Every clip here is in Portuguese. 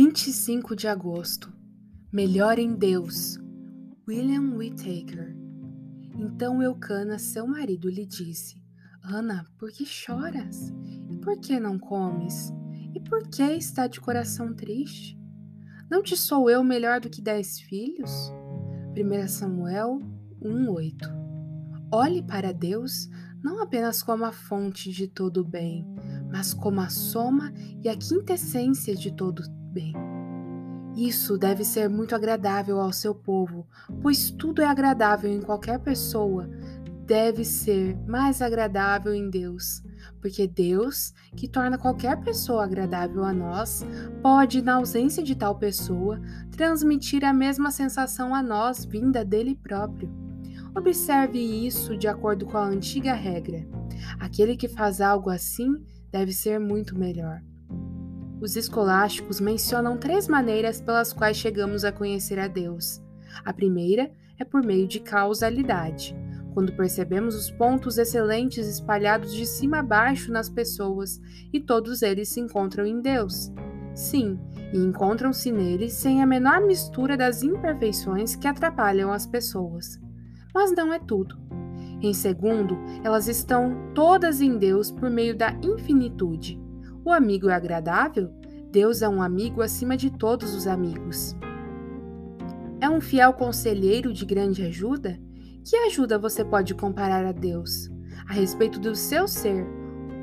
25 de agosto. Melhor em Deus. William Whittaker. Então Eucana, seu marido, lhe disse: Ana, por que choras? E por que não comes? E por que está de coração triste? Não te sou eu melhor do que dez filhos? 1 Samuel 1,8 Olhe para Deus não apenas como a fonte de todo o bem, mas como a soma e a quintessência de todo bem. Isso deve ser muito agradável ao seu povo, pois tudo é agradável em qualquer pessoa, deve ser mais agradável em Deus, porque Deus, que torna qualquer pessoa agradável a nós, pode, na ausência de tal pessoa, transmitir a mesma sensação a nós vinda dele próprio. Observe isso de acordo com a antiga regra. Aquele que faz algo assim deve ser muito melhor. Os escolásticos mencionam três maneiras pelas quais chegamos a conhecer a Deus. A primeira é por meio de causalidade, quando percebemos os pontos excelentes espalhados de cima a baixo nas pessoas e todos eles se encontram em Deus. Sim, e encontram-se nele sem a menor mistura das imperfeições que atrapalham as pessoas. Mas não é tudo. Em segundo, elas estão todas em Deus por meio da infinitude. O amigo é agradável? Deus é um amigo acima de todos os amigos. É um fiel conselheiro de grande ajuda? Que ajuda você pode comparar a Deus? A respeito do seu ser,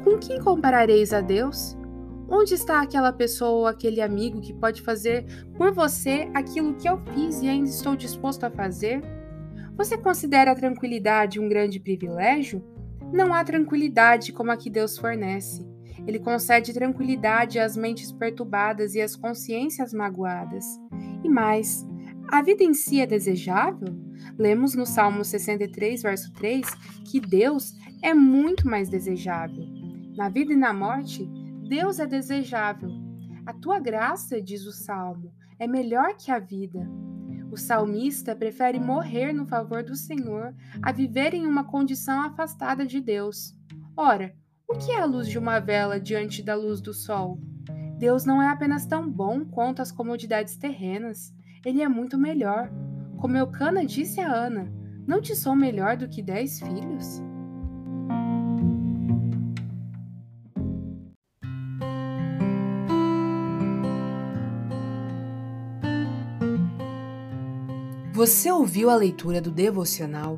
com quem comparareis a Deus? Onde está aquela pessoa ou aquele amigo que pode fazer por você aquilo que eu fiz e ainda estou disposto a fazer? Você considera a tranquilidade um grande privilégio? Não há tranquilidade como a que Deus fornece. Ele concede tranquilidade às mentes perturbadas e às consciências magoadas. E mais, a vida em si é desejável? Lemos no Salmo 63, verso 3, que Deus é muito mais desejável. Na vida e na morte, Deus é desejável. A tua graça, diz o Salmo, é melhor que a vida. O salmista prefere morrer no favor do Senhor a viver em uma condição afastada de Deus. Ora, o que é a luz de uma vela diante da luz do sol? Deus não é apenas tão bom quanto as comodidades terrenas, ele é muito melhor. Como Eucana disse a Ana: Não te sou melhor do que dez filhos? Você ouviu a leitura do devocional